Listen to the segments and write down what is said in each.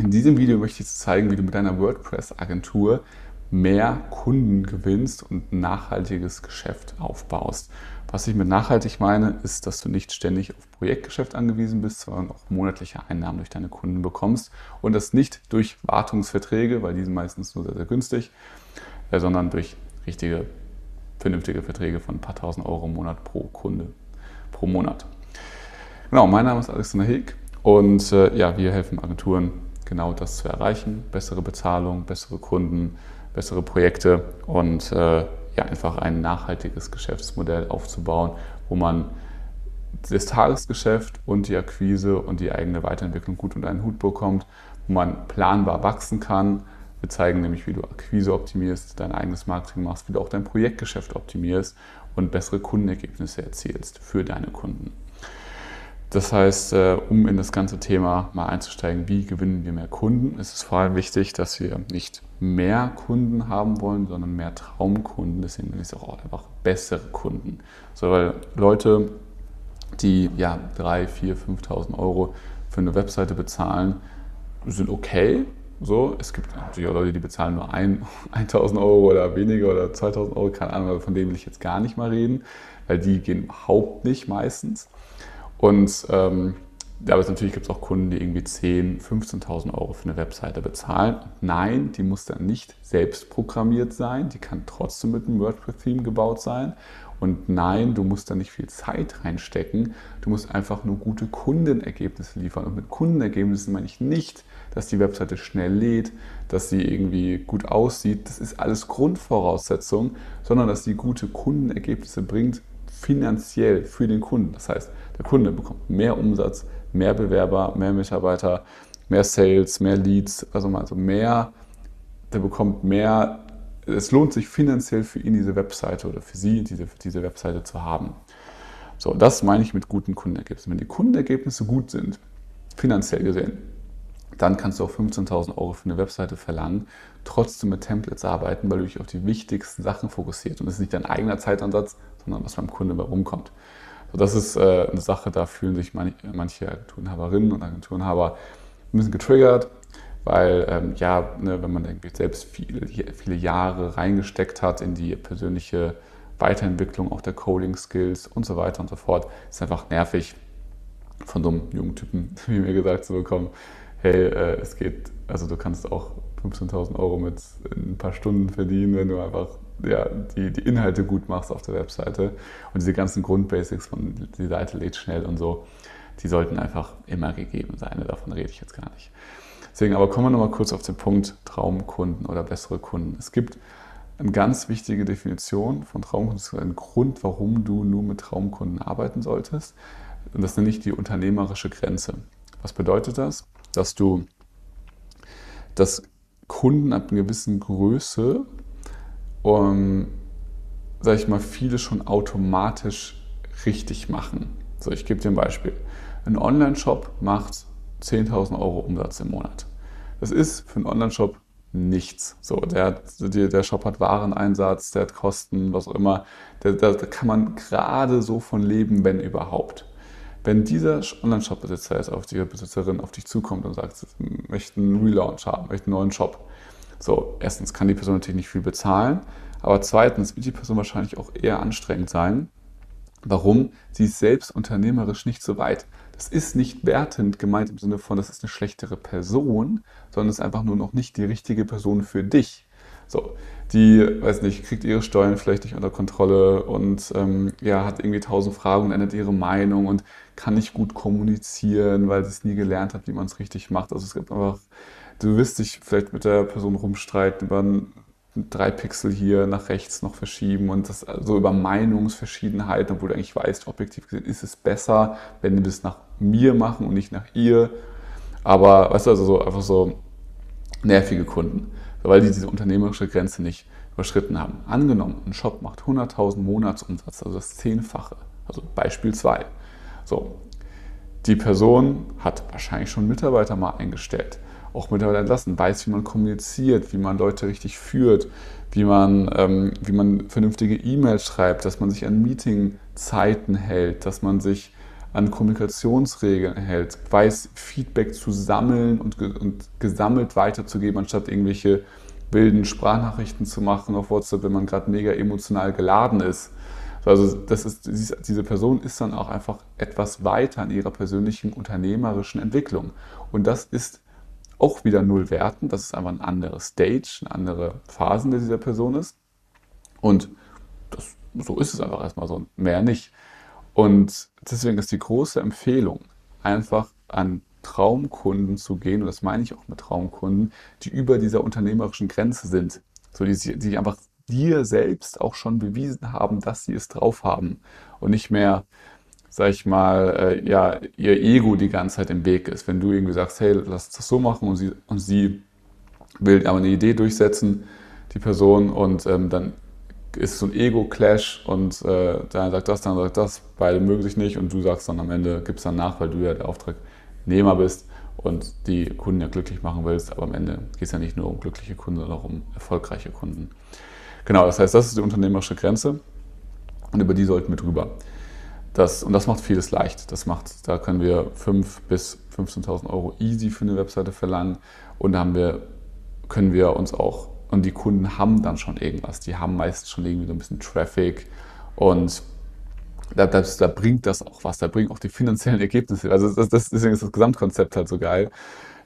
In diesem Video möchte ich zeigen, wie du mit deiner WordPress-Agentur mehr Kunden gewinnst und nachhaltiges Geschäft aufbaust. Was ich mit nachhaltig meine, ist, dass du nicht ständig auf Projektgeschäft angewiesen bist, sondern auch monatliche Einnahmen durch deine Kunden bekommst und das nicht durch Wartungsverträge, weil die sind meistens nur sehr, sehr günstig, äh, sondern durch richtige, vernünftige Verträge von ein paar tausend Euro im Monat pro Kunde, pro Monat. Genau, mein Name ist Alexander Heg und äh, ja, wir helfen Agenturen genau das zu erreichen. Bessere Bezahlung, bessere Kunden, bessere Projekte und äh, ja, einfach ein nachhaltiges Geschäftsmodell aufzubauen, wo man das Tagesgeschäft und die Akquise und die eigene Weiterentwicklung gut unter einen Hut bekommt, wo man planbar wachsen kann. Wir zeigen nämlich, wie du Akquise optimierst, dein eigenes Marketing machst, wie du auch dein Projektgeschäft optimierst und bessere Kundenergebnisse erzielst für deine Kunden. Das heißt, äh, um in das ganze Thema mal einzusteigen, wie gewinnen wir mehr Kunden, ist es vor allem wichtig, dass wir nicht mehr Kunden haben wollen, sondern mehr Traumkunden. Deswegen nenne ich es auch einfach bessere Kunden. So, weil Leute, die ja 3, 4, 5.000 Euro für eine Webseite bezahlen, sind okay. So, es gibt natürlich auch Leute, die bezahlen nur 1.000 Euro oder weniger oder 2.000 Euro, keine Ahnung, von denen will ich jetzt gar nicht mal reden, weil die gehen überhaupt nicht meistens. Und ähm, aber natürlich gibt es auch Kunden, die irgendwie 10.000, 15.000 Euro für eine Webseite bezahlen. Nein, die muss dann nicht selbst programmiert sein. Die kann trotzdem mit einem WordPress-Theme gebaut sein. Und nein, du musst da nicht viel Zeit reinstecken. Du musst einfach nur gute Kundenergebnisse liefern. Und mit Kundenergebnissen meine ich nicht, dass die Webseite schnell lädt, dass sie irgendwie gut aussieht. Das ist alles Grundvoraussetzung, sondern dass sie gute Kundenergebnisse bringt, finanziell für den Kunden. Das heißt, der Kunde bekommt mehr Umsatz, mehr Bewerber, mehr Mitarbeiter, mehr Sales, mehr Leads, also mehr, der bekommt mehr, es lohnt sich finanziell für ihn diese Webseite oder für sie diese, diese Webseite zu haben. So, das meine ich mit guten Kundenergebnissen. Wenn die Kundenergebnisse gut sind, finanziell gesehen, dann kannst du auch 15.000 Euro für eine Webseite verlangen, trotzdem mit Templates arbeiten, weil du dich auf die wichtigsten Sachen fokussierst. Und das ist nicht dein eigener Zeitansatz, sondern was beim Kunden bei rumkommt. So, das ist äh, eine Sache, da fühlen sich manche Agenturenhaberinnen und Agenturenhaber ein bisschen getriggert, weil ähm, ja, ne, wenn man irgendwie selbst viele, viele Jahre reingesteckt hat in die persönliche Weiterentwicklung auch der Coding-Skills und so weiter und so fort, ist einfach nervig von so einem jungen Typen, wie mir gesagt, zu bekommen, hey, äh, es geht, also du kannst auch 15.000 Euro mit ein paar Stunden verdienen, wenn du einfach ja, die, die Inhalte gut machst auf der Webseite. Und diese ganzen Grundbasics von die Seite lädt schnell und so, die sollten einfach immer gegeben sein. Davon rede ich jetzt gar nicht. Deswegen aber kommen wir nochmal kurz auf den Punkt Traumkunden oder bessere Kunden. Es gibt eine ganz wichtige Definition von Traumkunden. Das ist ein Grund, warum du nur mit Traumkunden arbeiten solltest. Und das nenne ich die unternehmerische Grenze. Was bedeutet das? Dass du, dass Kunden ab einer gewissen Größe um, sag ich mal, viele schon automatisch richtig machen. So, ich gebe dir ein Beispiel. Ein Online-Shop macht 10.000 Euro Umsatz im Monat. Das ist für einen Online-Shop nichts. So, der, der Shop hat Wareneinsatz, der hat Kosten, was auch immer. Da kann man gerade so von leben, wenn überhaupt. Wenn dieser Online-Shop-Besitzer jetzt auf die Besitzerin auf dich zukommt und sagt, möchte einen Relaunch haben, möchte einen neuen Shop, so, erstens kann die Person natürlich nicht viel bezahlen, aber zweitens wird die Person wahrscheinlich auch eher anstrengend sein. Warum? Sie ist selbst unternehmerisch nicht so weit. Das ist nicht wertend gemeint im Sinne von, das ist eine schlechtere Person, sondern es ist einfach nur noch nicht die richtige Person für dich. So, die, weiß nicht, kriegt ihre Steuern vielleicht nicht unter Kontrolle und ähm, ja, hat irgendwie tausend Fragen und ändert ihre Meinung und kann nicht gut kommunizieren, weil sie es nie gelernt hat, wie man es richtig macht. Also es gibt einfach du wirst dich vielleicht mit der Person rumstreiten über drei Pixel hier nach rechts noch verschieben und das so also über Meinungsverschiedenheiten, obwohl du eigentlich weißt, objektiv gesehen ist es besser, wenn wir das nach mir machen und nicht nach ihr. Aber weißt du, also so einfach so nervige Kunden, weil die diese unternehmerische Grenze nicht überschritten haben. Angenommen, ein Shop macht 100.000 Monatsumsatz, also das Zehnfache. Also Beispiel 2. So, die Person hat wahrscheinlich schon Mitarbeiter mal eingestellt auch Mitarbeiter entlassen, weiß, wie man kommuniziert, wie man Leute richtig führt, wie man, ähm, wie man vernünftige E-Mails schreibt, dass man sich an Meetingzeiten hält, dass man sich an Kommunikationsregeln hält, weiß, Feedback zu sammeln und, ge und gesammelt weiterzugeben, anstatt irgendwelche wilden Sprachnachrichten zu machen auf WhatsApp, wenn man gerade mega emotional geladen ist. Also das ist, diese Person ist dann auch einfach etwas weiter in ihrer persönlichen unternehmerischen Entwicklung. Und das ist auch wieder null werten. Das ist einfach ein anderes Stage, eine andere Phasen, der dieser Person ist. Und das, so ist es einfach erstmal so, mehr nicht. Und deswegen ist die große Empfehlung, einfach an Traumkunden zu gehen, und das meine ich auch mit Traumkunden, die über dieser unternehmerischen Grenze sind. So, die, die einfach dir selbst auch schon bewiesen haben, dass sie es drauf haben und nicht mehr, sag ich mal, äh, ja, ihr Ego die ganze Zeit im Weg ist. Wenn du irgendwie sagst, hey, lass das so machen und sie, und sie will aber eine Idee durchsetzen, die Person, und ähm, dann ist so ein Ego-Clash und äh, der sagt das, dann sagt das, beide mögen sich nicht und du sagst dann am Ende, gibst dann nach, weil du ja der Auftragnehmer bist und die Kunden ja glücklich machen willst, aber am Ende geht es ja nicht nur um glückliche Kunden, sondern auch um erfolgreiche Kunden. Genau, das heißt, das ist die unternehmerische Grenze und über die sollten wir drüber. Das, und das macht vieles leicht. Das macht, da können wir 5.000 bis 15.000 Euro easy für eine Webseite verlangen und da haben wir, können wir uns auch, und die Kunden haben dann schon irgendwas. Die haben meistens schon irgendwie so ein bisschen Traffic und da, das, da, bringt das auch was, da bringen auch die finanziellen Ergebnisse. Also das, das, deswegen ist das Gesamtkonzept halt so geil.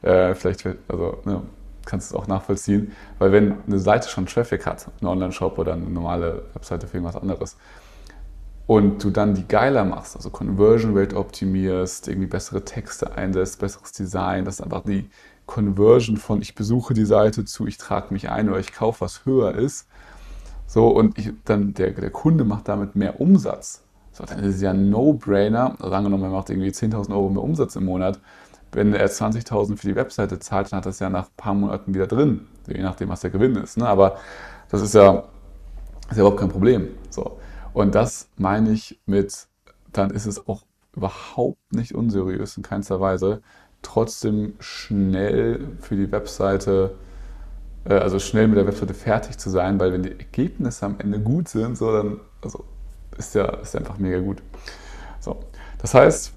Äh, vielleicht, also ne, kannst du es auch nachvollziehen, weil wenn eine Seite schon Traffic hat, ein Online-Shop oder eine normale Webseite für irgendwas anderes, und du dann die geiler machst, also Conversion Rate optimierst, irgendwie bessere Texte einlässt, besseres Design, dass einfach die Conversion von ich besuche die Seite zu ich trage mich ein oder ich kaufe was höher ist, so und ich, dann der, der Kunde macht damit mehr Umsatz, so, dann ist es ja ein No-Brainer, also angenommen, er macht irgendwie 10.000 Euro mehr Umsatz im Monat, wenn er 20.000 für die Webseite zahlt, dann hat das ja nach ein paar Monaten wieder drin, je nachdem, was der Gewinn ist. Ne? Aber das ist ja, ist ja überhaupt kein Problem. So. Und das meine ich mit, dann ist es auch überhaupt nicht unseriös in keinster Weise, trotzdem schnell für die Webseite, äh, also schnell mit der Webseite fertig zu sein, weil wenn die Ergebnisse am Ende gut sind, so dann also ist ja ist einfach mega gut. So, das heißt,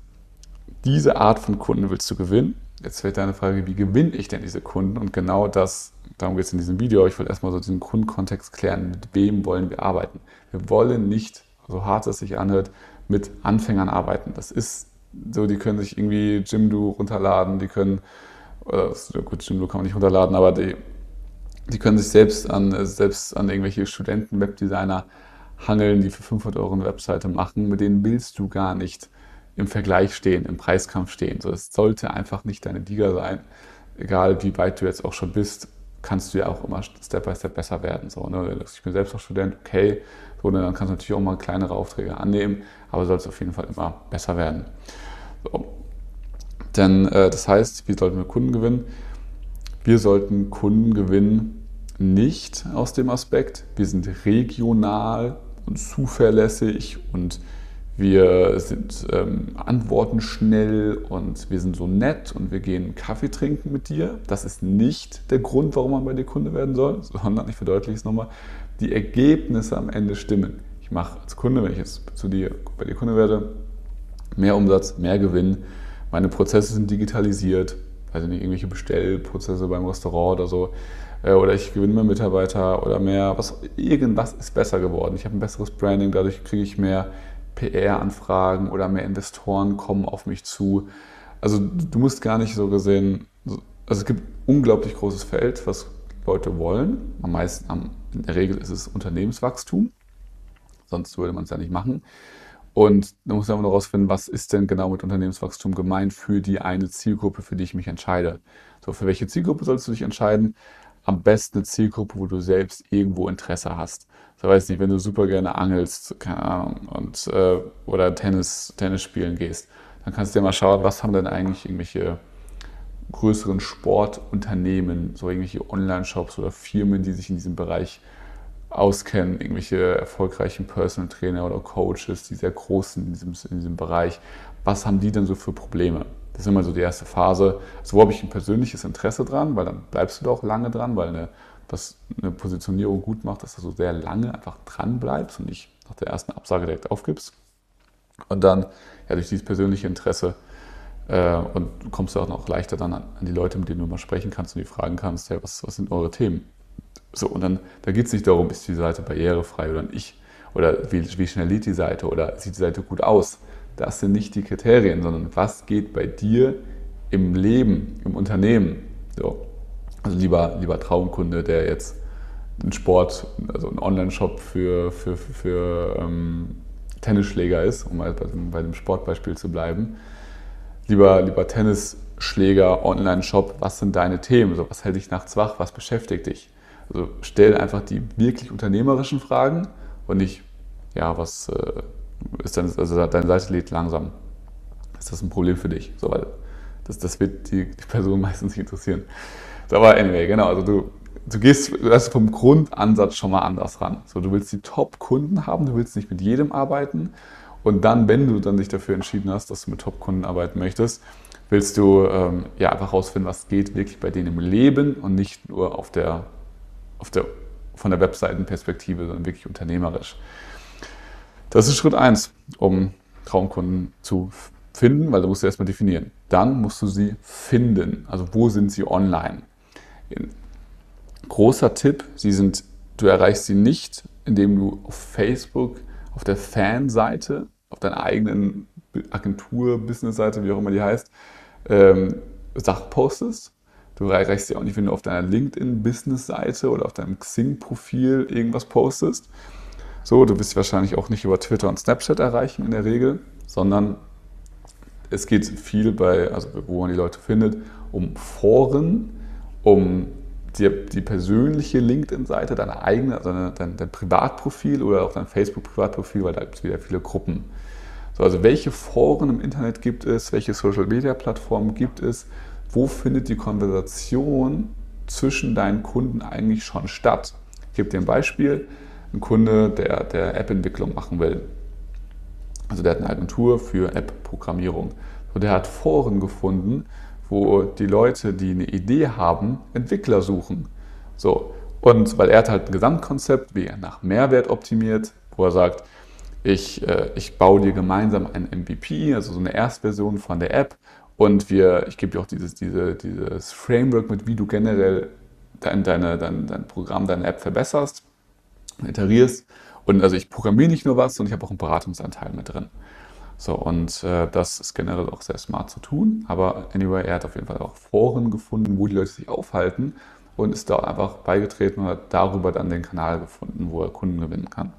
diese Art von Kunden willst du gewinnen. Jetzt fällt deine Frage, wie gewinne ich denn diese Kunden? Und genau das, darum geht es in diesem Video. Ich will erstmal so diesen Kundenkontext klären. Mit wem wollen wir arbeiten? Wir wollen nicht, so hart es sich anhört, mit Anfängern arbeiten. Das ist so, die können sich irgendwie Jimdo runterladen, die können, oder, gut, Jimdo kann man nicht runterladen, aber die, die können sich selbst an, selbst an irgendwelche Studenten, Webdesigner hangeln, die für 500 Euro eine Webseite machen. Mit denen willst du gar nicht im Vergleich stehen, im Preiskampf stehen. So, es sollte einfach nicht deine Liga sein. Egal wie weit du jetzt auch schon bist, kannst du ja auch immer Step by Step besser werden. So, ne? Ich bin selbst auch Student, okay, so, ne? dann kannst du natürlich auch mal kleinere Aufträge annehmen, aber du sollst auf jeden Fall immer besser werden. So. Denn äh, das heißt, wie sollten wir Kunden gewinnen? Wir sollten Kunden gewinnen nicht aus dem Aspekt, wir sind regional und zuverlässig und wir sind, ähm, antworten schnell und wir sind so nett und wir gehen Kaffee trinken mit dir. Das ist nicht der Grund, warum man bei dir Kunde werden soll, sondern, ich verdeutliche es nochmal, die Ergebnisse am Ende stimmen. Ich mache als Kunde, wenn ich jetzt zu dir, bei dir Kunde werde, mehr Umsatz, mehr Gewinn. Meine Prozesse sind digitalisiert, also nicht irgendwelche Bestellprozesse beim Restaurant oder so. Äh, oder ich gewinne mehr Mitarbeiter oder mehr, was, irgendwas ist besser geworden. Ich habe ein besseres Branding, dadurch kriege ich mehr PR-Anfragen oder mehr Investoren kommen auf mich zu. Also du musst gar nicht so gesehen, also es gibt unglaublich großes Feld, was Leute wollen. Am meisten, in der Regel ist es Unternehmenswachstum, sonst würde man es ja nicht machen. Und da muss man einfach nur rausfinden, was ist denn genau mit Unternehmenswachstum gemeint für die eine Zielgruppe, für die ich mich entscheide. So, für welche Zielgruppe sollst du dich entscheiden? Am besten eine Zielgruppe, wo du selbst irgendwo Interesse hast so weiß nicht, wenn du super gerne angelst, keine Ahnung, und, äh, oder Tennis, Tennis spielen gehst, dann kannst du dir mal schauen, was haben denn eigentlich irgendwelche größeren Sportunternehmen, so irgendwelche Online-Shops oder Firmen, die sich in diesem Bereich auskennen, irgendwelche erfolgreichen Personal Trainer oder Coaches, die sehr groß sind in diesem, in diesem Bereich. Was haben die denn so für Probleme? Das ist immer so die erste Phase. Also wo habe ich ein persönliches Interesse dran, weil dann bleibst du da auch lange dran, weil eine was eine Positionierung gut macht, dass du so sehr lange einfach dran bleibst und nicht nach der ersten Absage direkt aufgibst. Und dann, ja, durch dieses persönliche Interesse äh, und kommst du auch noch leichter dann an, an, die Leute, mit denen du mal sprechen kannst und die fragen kannst, ja, was, was sind eure Themen? So, und dann, da geht es nicht darum, ist die Seite barrierefrei oder nicht, oder wie, wie schnell lädt die Seite oder sieht die Seite gut aus. Das sind nicht die Kriterien, sondern was geht bei dir im Leben, im Unternehmen. So. Also lieber, lieber Traumkunde, der jetzt einen Sport, also einen Online-Shop für, für, für, für ähm, Tennisschläger ist, um mal bei, bei dem Sportbeispiel zu bleiben. Lieber, lieber Tennisschläger, Online-Shop, was sind deine Themen? Also was hält dich nachts wach? Was beschäftigt dich? Also stell einfach die wirklich unternehmerischen Fragen und nicht, ja, was äh, ist dann, also deine Seite lädt langsam. Ist das ein Problem für dich? So, weil das, das wird die, die Person meistens nicht interessieren. So, aber anyway, genau, also du, du gehst also vom Grundansatz schon mal anders ran. So, du willst die Top-Kunden haben, du willst nicht mit jedem arbeiten. Und dann, wenn du dann dich dafür entschieden hast, dass du mit Top-Kunden arbeiten möchtest, willst du ähm, ja einfach herausfinden, was geht wirklich bei denen im Leben und nicht nur auf der auf der, von der Webseitenperspektive, sondern wirklich unternehmerisch. Das ist Schritt 1, um Traumkunden zu finden, weil du musst sie erstmal definieren. Dann musst du sie finden. Also wo sind sie online? Großer Tipp, sie sind, du erreichst sie nicht, indem du auf Facebook, auf der Fanseite, auf deiner eigenen Agentur, Businessseite, wie auch immer die heißt, ähm, Sachen postest, Du erreichst ja auch nicht, wenn du auf deiner LinkedIn-Business-Seite oder auf deinem Xing-Profil irgendwas postest. So, du wirst wahrscheinlich auch nicht über Twitter und Snapchat erreichen in der Regel, sondern es geht viel bei, also wo man die Leute findet, um Foren, um die, die persönliche LinkedIn-Seite, deine eigene, also dein, dein, Privatprofil oder auch dein Facebook-Privatprofil, weil da gibt es wieder viele Gruppen. So, also welche Foren im Internet gibt es, welche Social-Media-Plattformen gibt es, wo findet die Konversation zwischen deinen Kunden eigentlich schon statt? Ich gebe dir ein Beispiel. Ein Kunde, der, der App-Entwicklung machen will. Also der hat eine Agentur für App-Programmierung. Und der hat Foren gefunden, wo die Leute, die eine Idee haben, Entwickler suchen. So. Und weil er hat halt ein Gesamtkonzept, wie er nach Mehrwert optimiert, wo er sagt, ich, äh, ich baue dir gemeinsam ein MVP, also so eine Erstversion von der App und wir, ich gebe dir auch dieses, diese, dieses Framework mit, wie du generell dein, deine, dein, dein Programm, deine App verbesserst, iterierst. Und also ich programmiere nicht nur was, sondern ich habe auch einen Beratungsanteil mit drin. So, und äh, das ist generell auch sehr smart zu tun. Aber anyway, er hat auf jeden Fall auch Foren gefunden, wo die Leute sich aufhalten und ist da einfach beigetreten und hat darüber dann den Kanal gefunden, wo er Kunden gewinnen kann.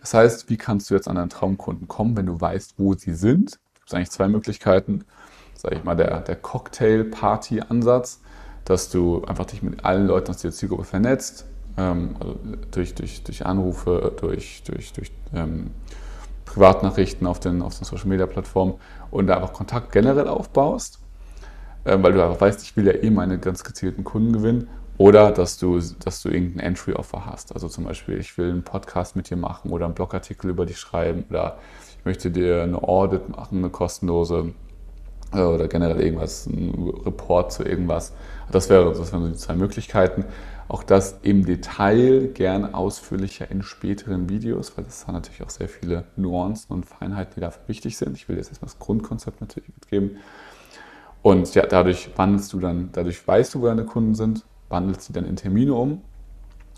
Das heißt, wie kannst du jetzt an deinen Traumkunden kommen, wenn du weißt, wo sie sind es eigentlich zwei Möglichkeiten. Sage ich mal, der, der Cocktail-Party-Ansatz, dass du einfach dich mit allen Leuten aus der Zielgruppe vernetzt, ähm, also durch, durch, durch Anrufe, durch, durch, durch ähm, Privatnachrichten auf den, auf den Social-Media-Plattformen und da einfach Kontakt generell aufbaust, äh, weil du einfach weißt, ich will ja eh meine ganz gezielten Kunden gewinnen oder dass du, dass du irgendein Entry-Offer hast. Also zum Beispiel, ich will einen Podcast mit dir machen oder einen Blogartikel über dich schreiben oder ich möchte dir eine Audit machen, eine kostenlose äh, oder generell irgendwas, ein Report zu irgendwas. Das, wäre, das wären so die zwei Möglichkeiten. Auch das im Detail gern ausführlicher in späteren Videos, weil es hat natürlich auch sehr viele Nuancen und Feinheiten, die dafür wichtig sind. Ich will jetzt erstmal das Grundkonzept natürlich mitgeben. Und ja, dadurch wandelst du dann, dadurch weißt du, wo deine Kunden sind, wandelst sie dann in Termine um.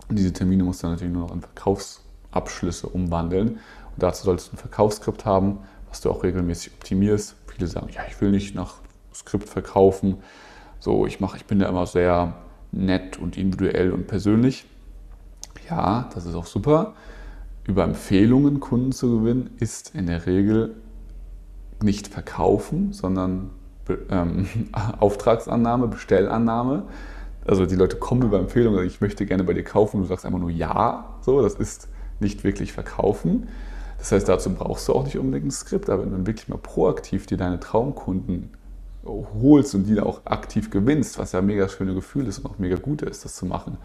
Und diese Termine musst du natürlich nur noch in Verkaufsabschlüsse umwandeln. Und dazu solltest du ein Verkaufsskript haben, was du auch regelmäßig optimierst. Viele sagen, ja, ich will nicht nach Skript verkaufen. So, ich mache, ich bin da immer sehr nett und individuell und persönlich. Ja, das ist auch super. Über Empfehlungen Kunden zu gewinnen, ist in der Regel nicht verkaufen, sondern ähm, Auftragsannahme, Bestellannahme. Also die Leute kommen über Empfehlungen, ich möchte gerne bei dir kaufen, du sagst einfach nur ja. So, das ist nicht wirklich verkaufen. Das heißt, dazu brauchst du auch nicht unbedingt ein Skript, aber wenn du wirklich mal proaktiv dir deine Traumkunden holst und die dann auch aktiv gewinnst, was ja ein mega schönes Gefühl ist und auch mega gut ist, das zu machen,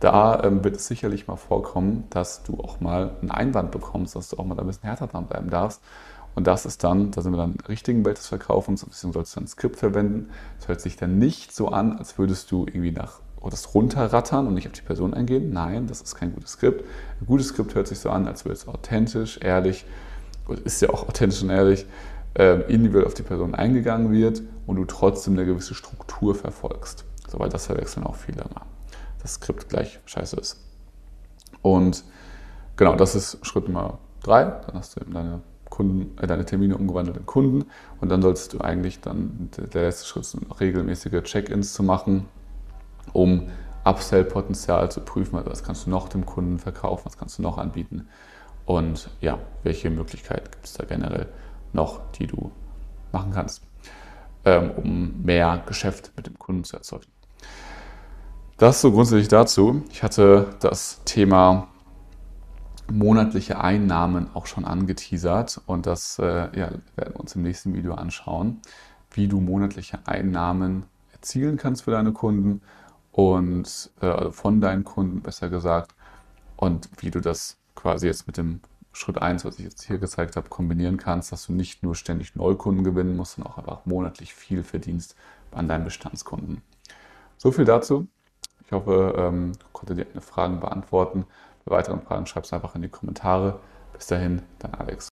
da ähm, wird es sicherlich mal vorkommen, dass du auch mal einen Einwand bekommst, dass du auch mal ein bisschen härter dran bleiben darfst. Und das ist dann, da sind wir dann in der richtigen Welt des Verkaufens, deswegen sollst du ein Skript verwenden. Es hört sich dann nicht so an, als würdest du irgendwie nach das runterrattern und nicht auf die Person eingehen. Nein, das ist kein gutes Skript. Ein gutes Skript hört sich so an, als würde es authentisch, ehrlich ist ja auch authentisch und ehrlich, individuell auf die Person eingegangen wird und du trotzdem eine gewisse Struktur verfolgst. So, weil das verwechseln auch viele mal. Das Skript gleich scheiße ist. Und genau, das ist Schritt Nummer drei. Dann hast du eben deine Kunden, äh, deine Termine umgewandelt in Kunden und dann solltest du eigentlich dann, der letzte Schritt sind regelmäßige Check-ins zu machen, um Upsell-Potenzial zu prüfen, also was kannst du noch dem Kunden verkaufen, was kannst du noch anbieten und ja, welche Möglichkeiten gibt es da generell noch, die du machen kannst, ähm, um mehr Geschäft mit dem Kunden zu erzeugen. Das so grundsätzlich dazu. Ich hatte das Thema monatliche Einnahmen auch schon angeteasert und das äh, ja, werden wir uns im nächsten Video anschauen, wie du monatliche Einnahmen erzielen kannst für deine Kunden und äh, also von deinen Kunden besser gesagt und wie du das quasi jetzt mit dem Schritt 1, was ich jetzt hier gezeigt habe, kombinieren kannst, dass du nicht nur ständig Neukunden gewinnen musst, sondern auch einfach monatlich viel verdienst an deinen Bestandskunden. So viel dazu. Ich hoffe, ähm, ich konnte dir deine Fragen beantworten. Bei weiteren Fragen schreib es einfach in die Kommentare. Bis dahin, dein Alex.